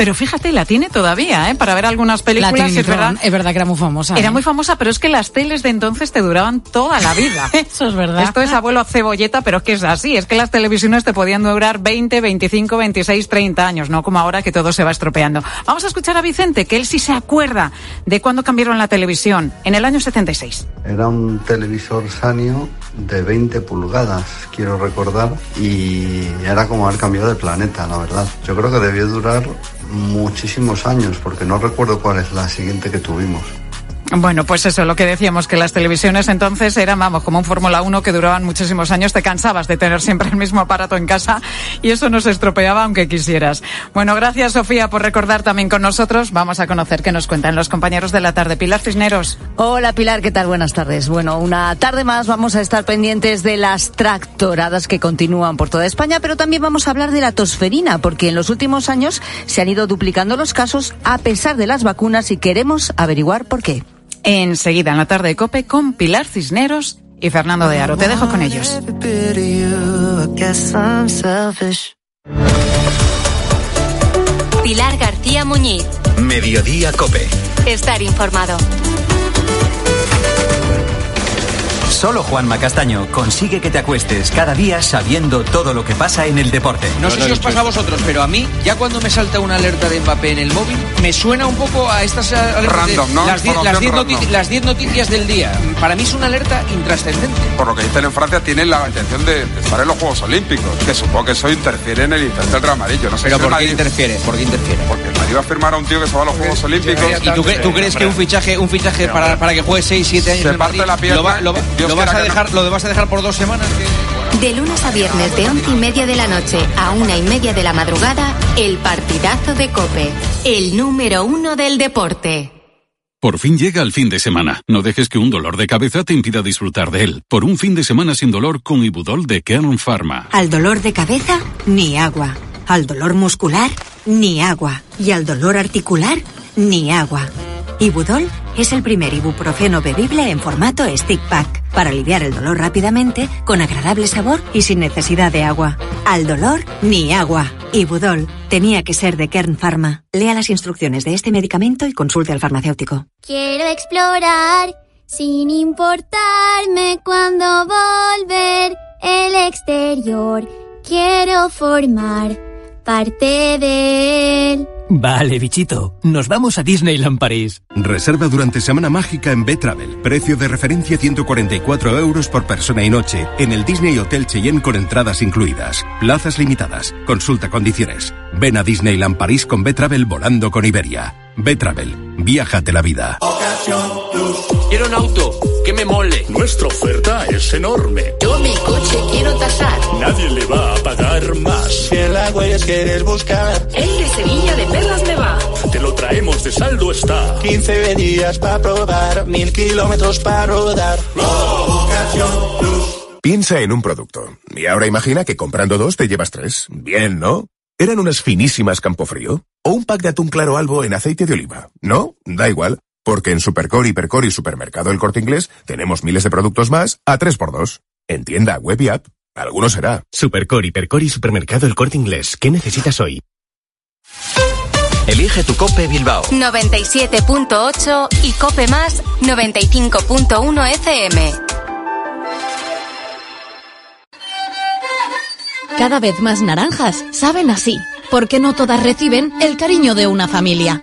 Pero fíjate, la tiene todavía, ¿eh? Para ver algunas películas, La es verdad. es verdad que era muy famosa. Era ¿eh? muy famosa, pero es que las teles de entonces te duraban toda la vida. Eso es verdad. Esto es abuelo cebolleta, pero es que es así. Es que las televisiones te podían durar 20, 25, 26, 30 años, no como ahora que todo se va estropeando. Vamos a escuchar a Vicente, que él sí se acuerda de cuando cambiaron la televisión, en el año 76. Era un televisor Sanio de 20 pulgadas, quiero recordar, y era como haber cambiado de planeta, la verdad. Yo creo que debió durar muchísimos años, porque no recuerdo cuál es la siguiente que tuvimos. Bueno, pues eso, lo que decíamos, que las televisiones entonces eran, vamos, como un Fórmula 1 que duraban muchísimos años, te cansabas de tener siempre el mismo aparato en casa y eso no se estropeaba aunque quisieras. Bueno, gracias Sofía por recordar también con nosotros. Vamos a conocer qué nos cuentan los compañeros de la tarde. Pilar Cisneros. Hola Pilar, ¿qué tal? Buenas tardes. Bueno, una tarde más vamos a estar pendientes de las tractoradas que continúan por toda España, pero también vamos a hablar de la tosferina, porque en los últimos años se han ido duplicando los casos a pesar de las vacunas y queremos averiguar por qué. Enseguida en la tarde de Cope con Pilar Cisneros y Fernando de Aro. Te dejo con ellos. Pilar García Muñiz. Mediodía Cope. Estar informado. Solo Juanma Castaño consigue que te acuestes cada día sabiendo todo lo que pasa en el deporte. No sé si os pasa a vosotros, pero a mí, ya cuando me salta una alerta de Mbappé en el móvil, me suena un poco a estas alertas de Random, ¿no? las 10 Información las diez random. noti- las 10 noticias del día. Para mí es una alerta intrascendente. Por lo que dicen en Francia, tienen la intención de de estar en los Juegos Olímpicos. Que supongo que eso interfiere en el intento del Real Madrid. Yo no sé Pero si ¿por qué Madrid- interfiere? ¿Por qué interfiere? Porque el Madrid va a firmar a un tío que se va a los Juegos Olímpicos. ¿Y tú, cre- tú crees que un fichaje, un fichaje para, para que juegue 6, 7 años Se en el parte Madrid, la pierna, lo, va- lo va- Dios lo vas a no. dejar, lo vas a dejar por dos semanas? De lunes a viernes de once y media de la noche a una y media de la madrugada, el partidazo de Cope. El número uno del deporte. Por fin llega el fin de semana. No dejes que un dolor de cabeza te impida disfrutar de él. Por un fin de semana sin dolor con Ibudol de Kern Pharma. Al dolor de cabeza, ni agua. Al dolor muscular, ni agua. Y al dolor articular, ni agua. Ibudol es el primer ibuprofeno bebible en formato stick pack para aliviar el dolor rápidamente, con agradable sabor y sin necesidad de agua. Al dolor, ni agua. Ibudol tenía que ser de Kern Pharma. Lea las instrucciones de este medicamento y consulte al farmacéutico. Quiero explorar sin importarme cuando volver el exterior. Quiero formar parte de él. Vale, bichito. Nos vamos a Disneyland París. Reserva durante Semana Mágica en B-Travel. Precio de referencia 144 euros por persona y noche en el Disney Hotel Cheyenne con entradas incluidas. Plazas limitadas. Consulta condiciones. Ven a Disneyland París con B-Travel volando con Iberia. B-Travel. Viájate la vida. Quiero un auto que me mole. Nuestra oferta es enorme. Yo mi coche quiero tasar. Nadie le va a pagar más. Si en la huellas quieres buscar, El de Sevilla de Perlas me va. te lo traemos de saldo está. 15 días para probar, mil kilómetros para rodar. Piensa en un producto. Y ahora imagina que comprando dos te llevas tres. Bien, ¿no? ¿Eran unas finísimas Campofrío? ¿O un pack de atún claro albo en aceite de oliva? ¿No? Da igual. Porque en Supercore, Hipercore y Supermercado El Corte Inglés tenemos miles de productos más a 3x2. En tienda, web y app. Alguno será. Supercore, Hipercore y Supermercado El Corte Inglés. ¿Qué necesitas hoy? Elige tu Cope Bilbao. 97.8 y Cope Más 95.1 FM. Cada vez más naranjas saben así, porque no todas reciben el cariño de una familia.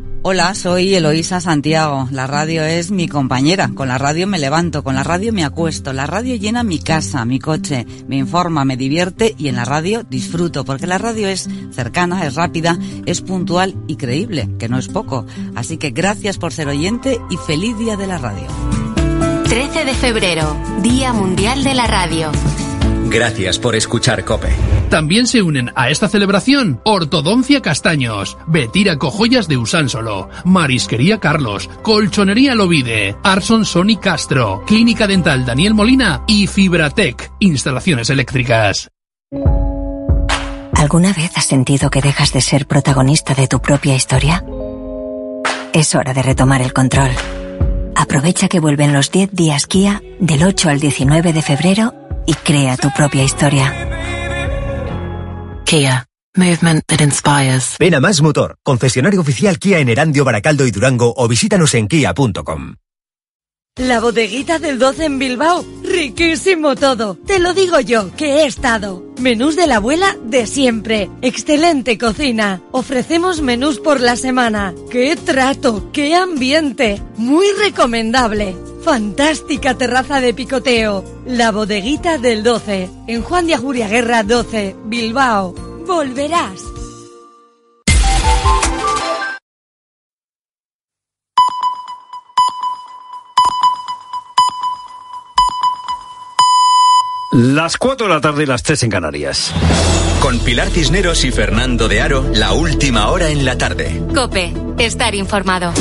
Hola, soy Eloísa Santiago. La radio es mi compañera. Con la radio me levanto, con la radio me acuesto. La radio llena mi casa, mi coche, me informa, me divierte y en la radio disfruto, porque la radio es cercana, es rápida, es puntual y creíble, que no es poco. Así que gracias por ser oyente y feliz día de la radio. 13 de febrero, Día Mundial de la Radio. Gracias por escuchar Cope. También se unen a esta celebración Ortodoncia Castaños, Betira Cojoyas de Usánsolo, Marisquería Carlos, Colchonería Lovide, Arson Sony Castro, Clínica Dental Daniel Molina y Fibratec, instalaciones eléctricas. ¿Alguna vez has sentido que dejas de ser protagonista de tu propia historia? es hora de retomar el control. Aprovecha que vuelven los 10 días Kia del 8 al 19 de febrero y crea tu propia historia. Kia. Movement that inspires. Ven a Más Motor, concesionario oficial Kia en Erandio, Baracaldo y Durango o visítanos en kia.com. La bodeguita del 12 en Bilbao. Riquísimo todo. Te lo digo yo, que he estado. Menús de la abuela de siempre. Excelente cocina. Ofrecemos menús por la semana. ¡Qué trato! ¡Qué ambiente! Muy recomendable. Fantástica terraza de picoteo. La bodeguita del 12. En Juan de Ajuria Guerra 12, Bilbao. Volverás. Las 4 de la tarde y las 3 en Canarias. Con Pilar Cisneros y Fernando de Aro, la última hora en la tarde. Cope, estar informado.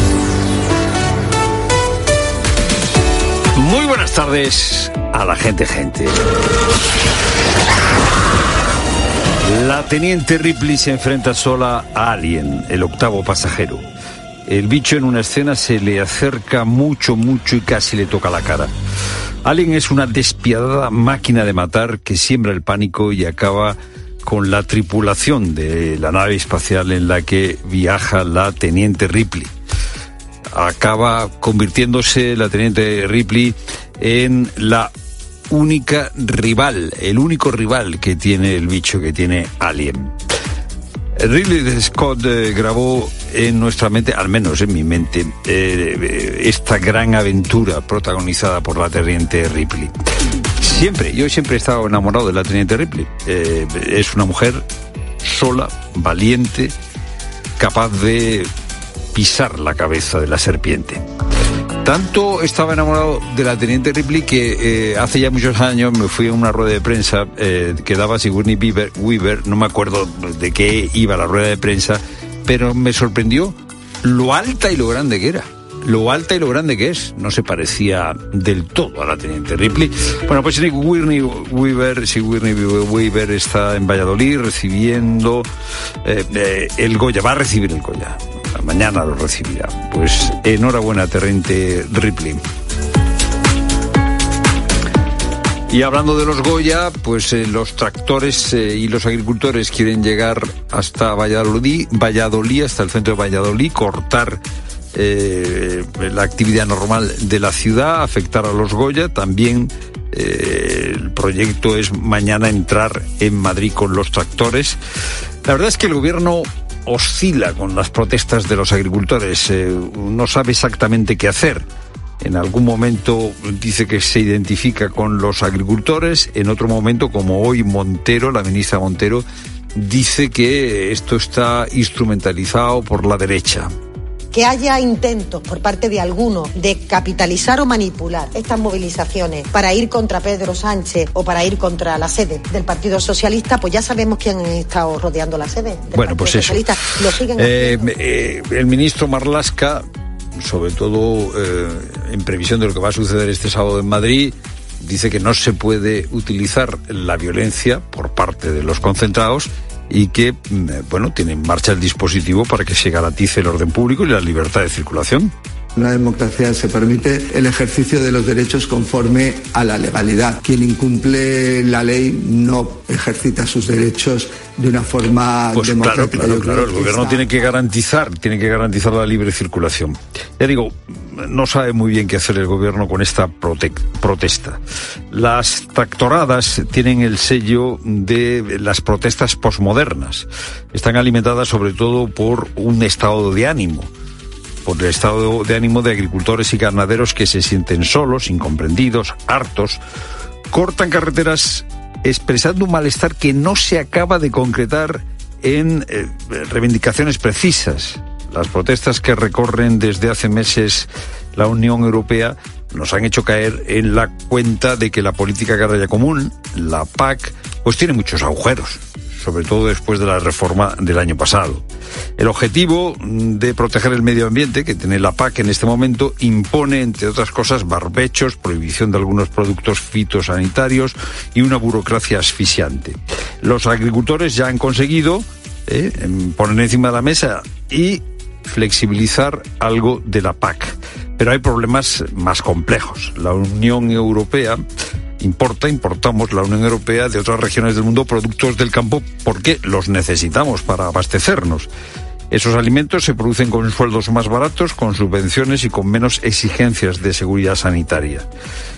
Muy buenas tardes a la gente, gente. La teniente Ripley se enfrenta sola a Alien, el octavo pasajero. El bicho en una escena se le acerca mucho, mucho y casi le toca la cara. Alien es una despiadada máquina de matar que siembra el pánico y acaba con la tripulación de la nave espacial en la que viaja la teniente Ripley. Acaba convirtiéndose la teniente Ripley en la única rival, el único rival que tiene el bicho que tiene Alien. Ridley Scott eh, grabó en nuestra mente, al menos en mi mente, eh, esta gran aventura protagonizada por la teniente Ripley. Siempre, yo siempre he estado enamorado de la teniente Ripley. Eh, es una mujer sola, valiente, capaz de pisar la cabeza de la serpiente. Tanto estaba enamorado de la teniente Ripley que eh, hace ya muchos años me fui a una rueda de prensa eh, que daba Sigourney Weaver, Weaver, no me acuerdo de qué iba la rueda de prensa, pero me sorprendió lo alta y lo grande que era. Lo alta y lo grande que es. No se parecía del todo a la teniente Ripley. Bueno, pues Sigourney Weaver, Sigourney Weaver está en Valladolid recibiendo eh, el Goya, va a recibir el Goya mañana lo recibirá. Pues enhorabuena, Terrente Ripley. Y hablando de los Goya, pues eh, los tractores eh, y los agricultores quieren llegar hasta Valladolid, Valladolid, hasta el centro de Valladolid, cortar eh, la actividad normal de la ciudad, afectar a los Goya. También el proyecto es mañana entrar en Madrid con los tractores. La verdad es que el gobierno oscila con las protestas de los agricultores. no sabe exactamente qué hacer. En algún momento dice que se identifica con los agricultores, en otro momento, como hoy Montero, la ministra Montero, dice que esto está instrumentalizado por la derecha que haya intentos por parte de algunos de capitalizar o manipular estas movilizaciones para ir contra Pedro Sánchez o para ir contra la sede del Partido Socialista, pues ya sabemos quién ha estado rodeando la sede. Del bueno, Partido pues eso. Socialista. Lo siguen Eh, eh, el ministro Marlasca, sobre todo eh, en previsión de lo que va a suceder este sábado en Madrid, dice que no se puede utilizar la violencia por parte de los concentrados y que, mm, bueno, tiene en marcha el dispositivo para que se garantice el orden público y la libertad de circulación. En una democracia se permite el ejercicio de los derechos conforme a la legalidad. Quien incumple la ley no ejercita sus derechos de una forma Pues claro, democrática. claro, creo claro. El gobierno está- tiene que garantizar, tiene que garantizar la libre circulación. Ya digo, no sabe muy bien qué hacer el gobierno con esta prote- protesta. Las tractoradas tienen el sello de las protestas posmodernas. Están alimentadas sobre todo por un estado de ánimo por el estado de ánimo de agricultores y ganaderos que se sienten solos, incomprendidos, hartos, cortan carreteras expresando un malestar que no se acaba de concretar en eh, reivindicaciones precisas. Las protestas que recorren desde hace meses la Unión Europea nos han hecho caer en la cuenta de que la política agraria común, la PAC, pues tiene muchos agujeros sobre todo después de la reforma del año pasado. El objetivo de proteger el medio ambiente que tiene la PAC en este momento impone, entre otras cosas, barbechos, prohibición de algunos productos fitosanitarios y una burocracia asfixiante. Los agricultores ya han conseguido eh, poner encima de la mesa y flexibilizar algo de la PAC. Pero hay problemas más complejos. La Unión Europea importa, importamos la Unión Europea de otras regiones del mundo productos del campo porque los necesitamos para abastecernos. Esos alimentos se producen con sueldos más baratos, con subvenciones y con menos exigencias de seguridad sanitaria.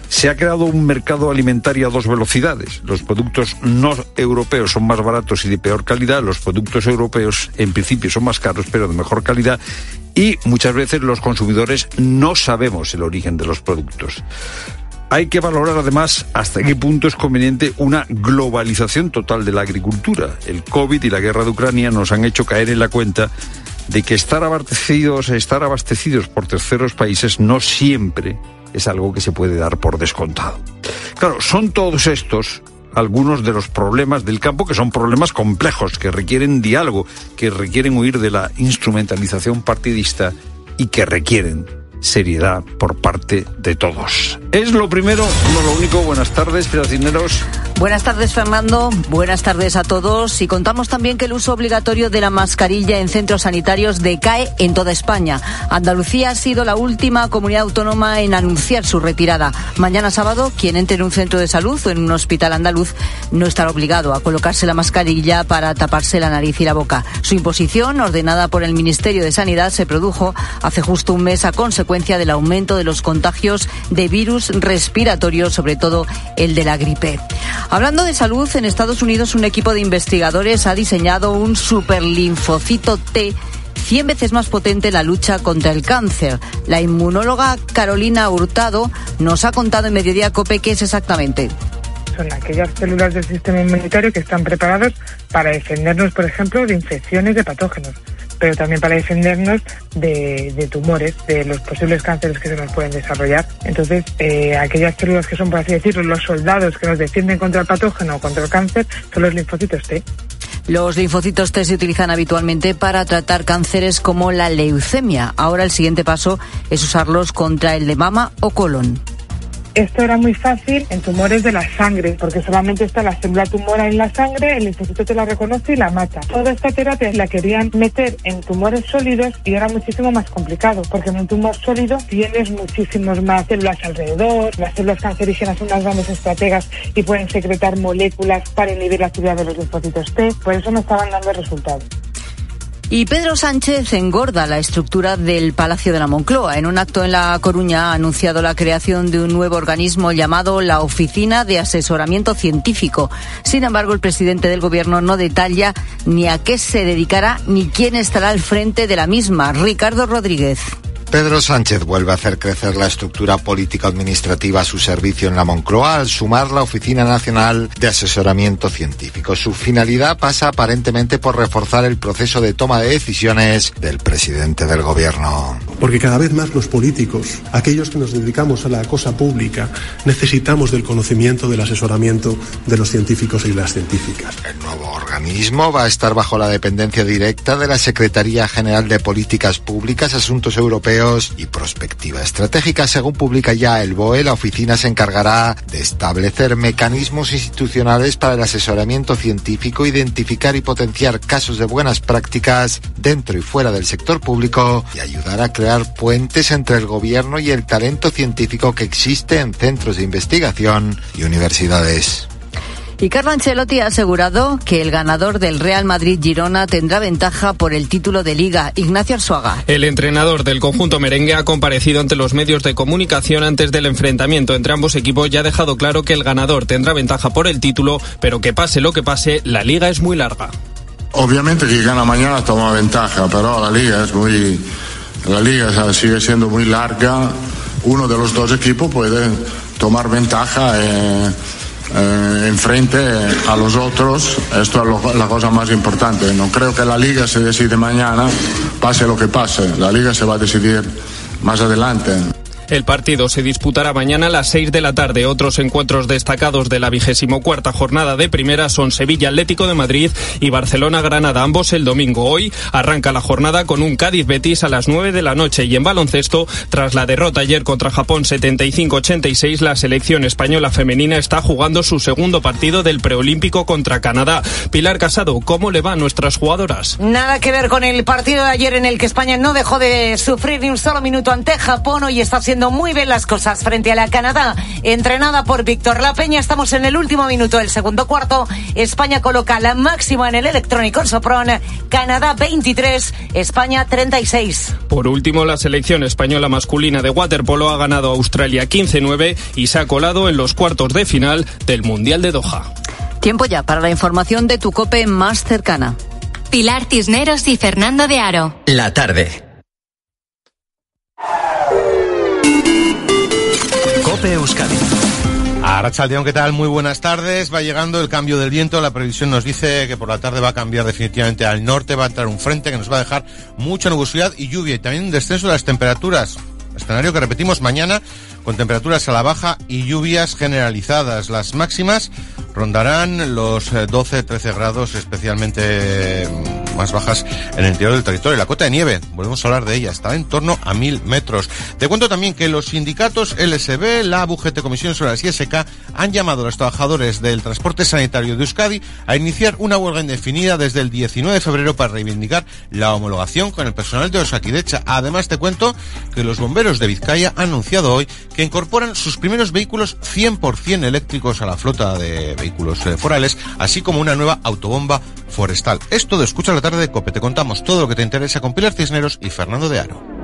Se ha creado un mercado alimentario a dos velocidades. Los productos no europeos son más baratos y de peor calidad, los productos europeos en principio son más caros pero de mejor calidad y muchas veces los consumidores no sabemos el origen de los productos. Hay que valorar además hasta qué punto es conveniente una globalización total de la agricultura. El COVID y la guerra de Ucrania nos han hecho caer en la cuenta de que estar abastecidos, estar abastecidos por terceros países no siempre es algo que se puede dar por descontado. Claro, son todos estos algunos de los problemas del campo que son problemas complejos, que requieren diálogo, que requieren huir de la instrumentalización partidista y que requieren seriedad por parte de todos. Es lo primero, no lo único. Buenas tardes, Piracineros. Buenas tardes, Fernando. Buenas tardes a todos. Y contamos también que el uso obligatorio de la mascarilla en centros sanitarios decae en toda España. Andalucía ha sido la última comunidad autónoma en anunciar su retirada. Mañana sábado, quien entre en un centro de salud o en un hospital andaluz no estará obligado a colocarse la mascarilla para taparse la nariz y la boca. Su imposición, ordenada por el Ministerio de Sanidad, se produjo hace justo un mes a consecuencia del aumento de los contagios de virus respiratorios, sobre todo el de la gripe. Hablando de salud, en Estados Unidos un equipo de investigadores ha diseñado un superlinfocito T 100 veces más potente en la lucha contra el cáncer. La inmunóloga Carolina Hurtado nos ha contado en Mediodía Cope qué es exactamente son aquellas células del sistema inmunitario que están preparadas para defendernos, por ejemplo, de infecciones de patógenos pero también para defendernos de, tumores, de los posibles cánceres que se nos pueden desarrollar. Entonces, eh, aquellas células que son, por así decirlo, los soldados que nos defienden contra el patógeno o contra el cáncer, son los linfocitos T. Los linfocitos T se utilizan habitualmente para tratar cánceres como la leucemia. Ahora el siguiente paso es usarlos contra el de mama o colon. Esto era muy fácil en tumores de la sangre, porque solamente está la célula tumora en la sangre, el linfocito te la reconoce y la mata. Toda esta terapia la querían meter en tumores sólidos y era muchísimo más complicado, porque en un tumor sólido tienes muchísimas más células alrededor, las células cancerígenas son unas grandes estrategas y pueden secretar moléculas para inhibir la actividad de los linfocitos T, por eso no estaban dando resultados. Y Pedro Sánchez engorda la estructura del Palacio de la Moncloa. En un acto en La Coruña ha anunciado la creación de un nuevo organismo llamado la Oficina de Asesoramiento Científico. Sin embargo, el presidente del Gobierno no detalla ni a qué se dedicará ni quién estará al frente de la misma. Ricardo Rodríguez. Pedro Sánchez vuelve a hacer crecer la estructura política-administrativa a su servicio en la Moncloa al sumar la Oficina Nacional de Asesoramiento Científico. Su finalidad pasa aparentemente por reforzar el proceso de toma de decisiones del presidente del gobierno. Porque cada vez más los políticos, aquellos que nos dedicamos a la cosa pública, necesitamos del conocimiento, del asesoramiento de los científicos y las científicas. El nuevo organismo va a estar bajo la dependencia directa de la Secretaría General de Políticas Públicas, Asuntos Europeos y prospectiva estratégica. Según publica ya el BOE, la oficina se encargará de establecer mecanismos institucionales para el asesoramiento científico, identificar y potenciar casos de buenas prácticas dentro y fuera del sector público y ayudar a crear puentes entre el gobierno y el talento científico que existe en centros de investigación y universidades. Y Carlo Ancelotti ha asegurado que el ganador del Real Madrid-Girona tendrá ventaja por el título de Liga. Ignacio Arzuaga. El entrenador del conjunto merengue ha comparecido ante los medios de comunicación antes del enfrentamiento entre ambos equipos y ha dejado claro que el ganador tendrá ventaja por el título, pero que pase lo que pase, la Liga es muy larga. Obviamente que gana mañana toma ventaja, pero la Liga es muy... La Liga sigue siendo muy larga. Uno de los dos equipos puede tomar ventaja. Eh eh, enfrente a los otros. Esto es la cosa más importante. No creo que la liga se decide mañana, pase lo que pase. La liga se va a decidir más adelante. El partido se disputará mañana a las 6 de la tarde. Otros encuentros destacados de la vigésimo cuarta jornada de primera son Sevilla Atlético de Madrid y Barcelona Granada, ambos el domingo. Hoy arranca la jornada con un Cádiz Betis a las 9 de la noche y en baloncesto, tras la derrota ayer contra Japón 75-86, la selección española femenina está jugando su segundo partido del preolímpico contra Canadá. Pilar Casado, ¿cómo le va a nuestras jugadoras? Nada que ver con el partido de ayer en el que España no dejó de sufrir ni un solo minuto ante Japón. Hoy está haciendo muy bien las cosas frente a la Canadá, entrenada por Víctor La Peña. Estamos en el último minuto del segundo cuarto. España coloca la máxima en el electrónico Sopron. Canadá 23, España 36. Por último, la selección española masculina de waterpolo ha ganado a Australia 15-9 y se ha colado en los cuartos de final del Mundial de Doha. Tiempo ya para la información de tu cope más cercana. Pilar Cisneros y Fernando de Aro. La tarde. Cope Euskadi. Arrachaldeón, ¿qué tal? Muy buenas tardes. Va llegando el cambio del viento. La previsión nos dice que por la tarde va a cambiar definitivamente al norte. Va a entrar un frente que nos va a dejar mucha nubosidad y lluvia y también un descenso de las temperaturas. Escenario que repetimos mañana con temperaturas a la baja y lluvias generalizadas. Las máximas rondarán los 12-13 eh, grados, especialmente mm, más bajas en el interior del territorio. La cota de nieve, volvemos a hablar de ella, está en torno a mil metros. Te cuento también que los sindicatos LSB, la UGT Comisión sobre las ISK han llamado a los trabajadores del transporte sanitario de Euskadi a iniciar una huelga indefinida desde el 19 de febrero para reivindicar la homologación con el personal de Osakidecha. Además te cuento que los bomberos de Vizcaya han anunciado hoy que incorporan sus primeros vehículos 100% eléctricos a la flota de vehículos eh, forales, así como una nueva autobomba forestal. Esto de Escucha la tarde de COPE. Te contamos todo lo que te interesa con Pilar Cisneros y Fernando de Aro.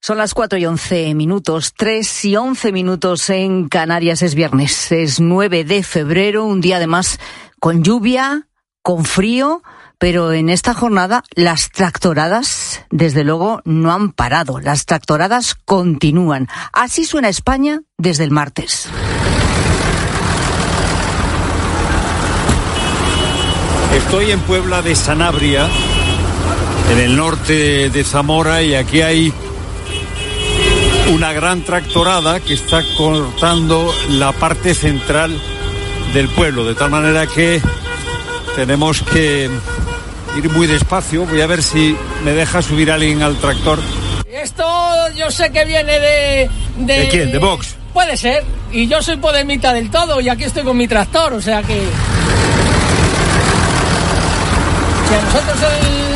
Son las 4 y 11 minutos, 3 y 11 minutos en Canarias. Es viernes, es 9 de febrero, un día además con lluvia, con frío pero en esta jornada las tractoradas, desde luego, no han parado. Las tractoradas continúan. Así suena España desde el martes. Estoy en Puebla de Sanabria, en el norte de Zamora, y aquí hay una gran tractorada que está cortando la parte central del pueblo, de tal manera que tenemos que ir muy despacio. Voy a ver si me deja subir alguien al tractor. Esto yo sé que viene de... ¿De, quién? ¿De Vox? Puede ser. Y yo soy podemita del todo y aquí estoy con mi tractor, o sea que... Si a nosotros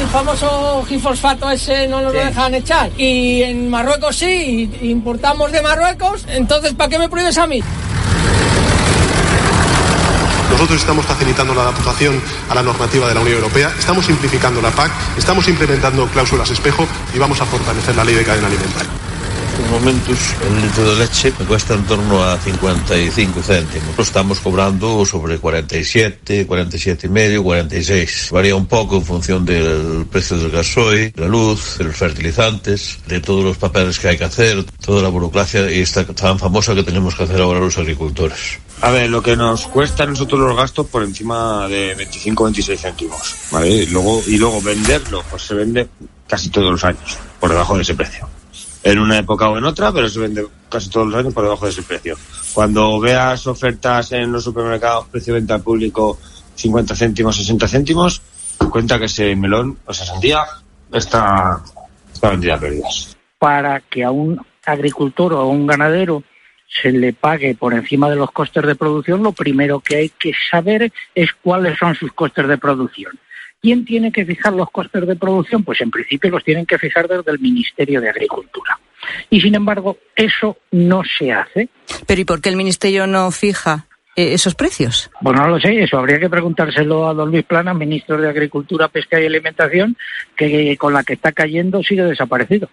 el famoso gifosfato ese no nos lo dejan echar y en Marruecos sí, importamos de Marruecos, entonces ¿para qué me prohíbes a mí? Nosotros estamos facilitando la adaptación a la normativa de la Unión Europea, estamos simplificando la PAC, estamos implementando cláusulas espejo y vamos a fortalecer la ley de cadena alimentaria. En estos momentos el litro de leche me cuesta en torno a 55 céntimos. Estamos cobrando sobre 47, 47 y medio, 46. Varía un poco en función del precio del gasoil, la luz, de los fertilizantes, de todos los papeles que hay que hacer, toda la burocracia y esta tan famosa que tenemos que hacer ahora los agricultores. A ver, lo que nos cuesta a nosotros los gastos por encima de 25-26 céntimos, ¿vale? Y luego, y luego venderlo, pues se vende casi todos los años por debajo de ese precio. En una época o en otra, pero se vende casi todos los años por debajo de ese precio. Cuando veas ofertas en los supermercados, precio de venta público 50 céntimos, 60 céntimos, cuenta que ese melón o esa sandía está, está vendida a pérdidas. Para que a un agricultor o a un ganadero se le pague por encima de los costes de producción, lo primero que hay que saber es cuáles son sus costes de producción. ¿Quién tiene que fijar los costes de producción? Pues en principio los tienen que fijar desde el Ministerio de Agricultura. Y sin embargo, eso no se hace. Pero ¿y por qué el Ministerio no fija eh, esos precios? Bueno, no lo sé, eso habría que preguntárselo a don Luis Plana, ministro de Agricultura, Pesca y Alimentación, que con la que está cayendo sigue desaparecido.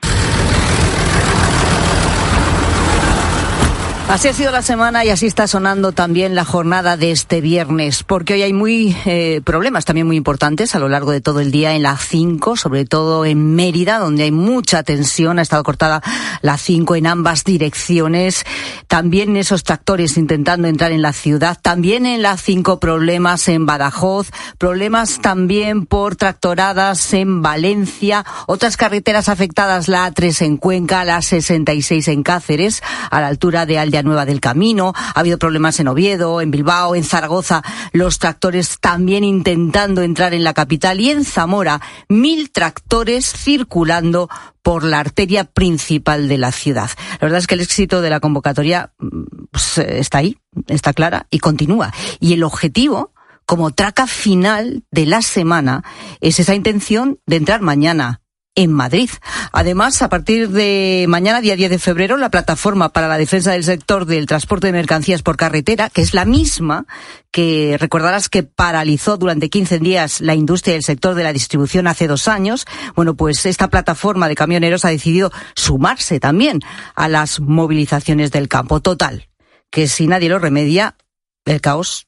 Así ha sido la semana y así está sonando también la jornada de este viernes, porque hoy hay muy eh, problemas también muy importantes a lo largo de todo el día en la 5, sobre todo en Mérida, donde hay mucha tensión. Ha estado cortada la 5 en ambas direcciones. También esos tractores intentando entrar en la ciudad. También en la 5 problemas en Badajoz. Problemas también por tractoradas en Valencia. Otras carreteras afectadas, la A3 en Cuenca, la 66 en Cáceres, a la altura de Nueva del Camino, ha habido problemas en Oviedo, en Bilbao, en Zaragoza, los tractores también intentando entrar en la capital y en Zamora, mil tractores circulando por la arteria principal de la ciudad. La verdad es que el éxito de la convocatoria mm, pues, está ahí, está clara y continúa. Y el objetivo como traca final de la semana es esa intención de entrar mañana en Madrid. Además, a partir de mañana, día 10 de febrero, la plataforma para la defensa del sector del transporte de mercancías por carretera, que es la misma que recordarás que paralizó durante 15 días la industria del sector de la distribución hace dos años, bueno, pues esta plataforma de camioneros ha decidido sumarse también a las movilizaciones del campo. Total, que si nadie lo remedia, el caos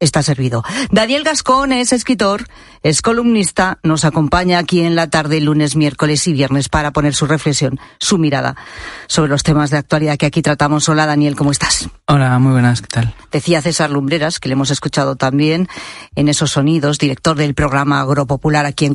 está servido. Daniel Gascón es escritor, es columnista, nos acompaña aquí en la tarde, lunes, miércoles y viernes para poner su reflexión, su mirada sobre los temas de actualidad que aquí tratamos. Hola Daniel, ¿cómo estás? Hola, muy buenas, ¿qué tal? Decía César Lumbreras, que le hemos escuchado también en esos sonidos, director del programa Agropopular aquí en